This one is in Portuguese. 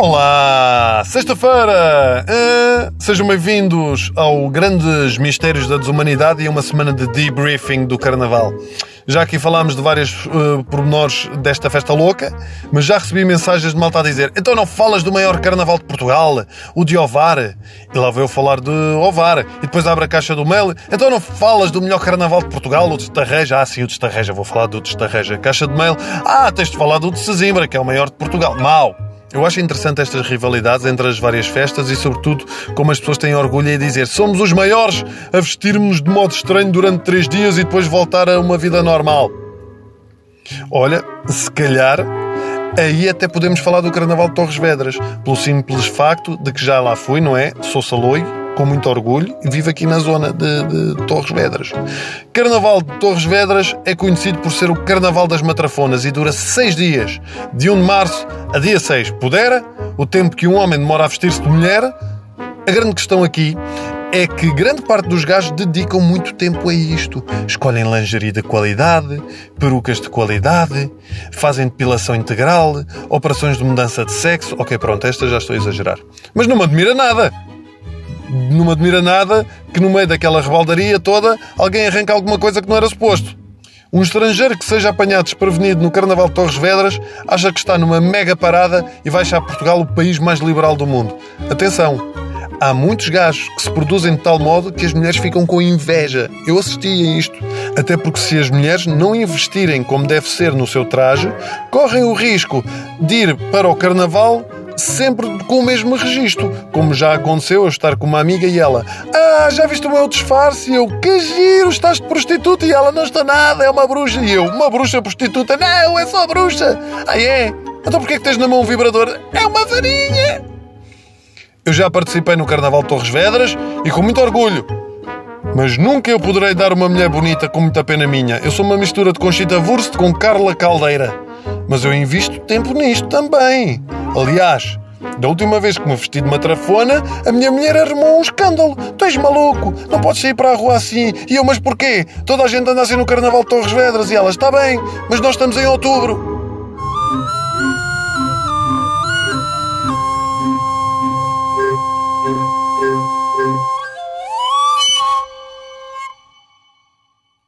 Olá! Sexta-feira! Uh, sejam bem-vindos ao Grandes Mistérios da Desumanidade e uma semana de debriefing do Carnaval. Já aqui falámos de vários uh, pormenores desta festa louca, mas já recebi mensagens de malta a dizer então não falas do maior Carnaval de Portugal, o de Ovar? E lá veio falar de Ovar. E depois abre a caixa do mail, então não falas do melhor Carnaval de Portugal, o de Estarreja? Ah, sim, o de Estarreja, vou falar do de Estarreja. Caixa de mail, ah, tens de falar do de Sesimbra, que é o maior de Portugal. Mau! Eu acho interessante estas rivalidades entre as várias festas e, sobretudo, como as pessoas têm orgulho em dizer somos os maiores a vestirmos de modo estranho durante três dias e depois voltar a uma vida normal. Olha, se calhar aí até podemos falar do Carnaval de Torres Vedras, pelo simples facto de que já lá fui, não é? Sou saloio com muito orgulho e vivo aqui na zona de, de, Torres Vedras. Carnaval de Torres Vedras é conhecido por ser o Carnaval das Matrafonas e dura seis dias, de 1 de março a dia 6. Pudera, o tempo que um homem demora a vestir-se de mulher. A grande questão aqui é que grande parte dos gajos dedicam muito tempo a isto. Escolhem lingerie de qualidade, perucas de qualidade, fazem depilação integral, operações de mudança de sexo. Ok, pronto, esta já estou a exagerar. Mas não me admira nada não me admira nada que no meio daquela rebaldaria toda alguém arranque alguma coisa que não era suposto. Um estrangeiro que seja apanhado desprevenido no Carnaval de Torres Vedras acha que está numa mega parada e vai achar Portugal o país mais liberal do mundo. Atenção! Há muitos gajos que se produzem de tal modo que as mulheres ficam com inveja. Eu assisti a isto. Até porque se as mulheres não investirem como deve ser no seu traje, correm o risco de ir para o Carnaval sempre com o mesmo registro. Como já aconteceu eu estar com uma amiga e ela Ah, já viste o meu disfarce? E eu, que giro, estás de prostituta e ela não está nada, é uma bruxa. E eu, uma bruxa prostituta? Não, é só bruxa. Ah, é? Então porquê que tens na mão um vibrador? É uma varinha. Eu já participei no Carnaval de Torres Vedras e com muito orgulho. Mas nunca eu poderei dar uma mulher bonita com muita pena minha. Eu sou uma mistura de Conchita Wurst com Carla Caldeira. Mas eu invisto tempo nisto também. Aliás, da última vez que me vesti de matrafona, a minha mulher armou um escândalo. Tu és maluco, não podes sair para a rua assim. E eu, mas porquê? Toda a gente anda assim no Carnaval de Torres Vedras e ela está bem, mas nós estamos em outubro.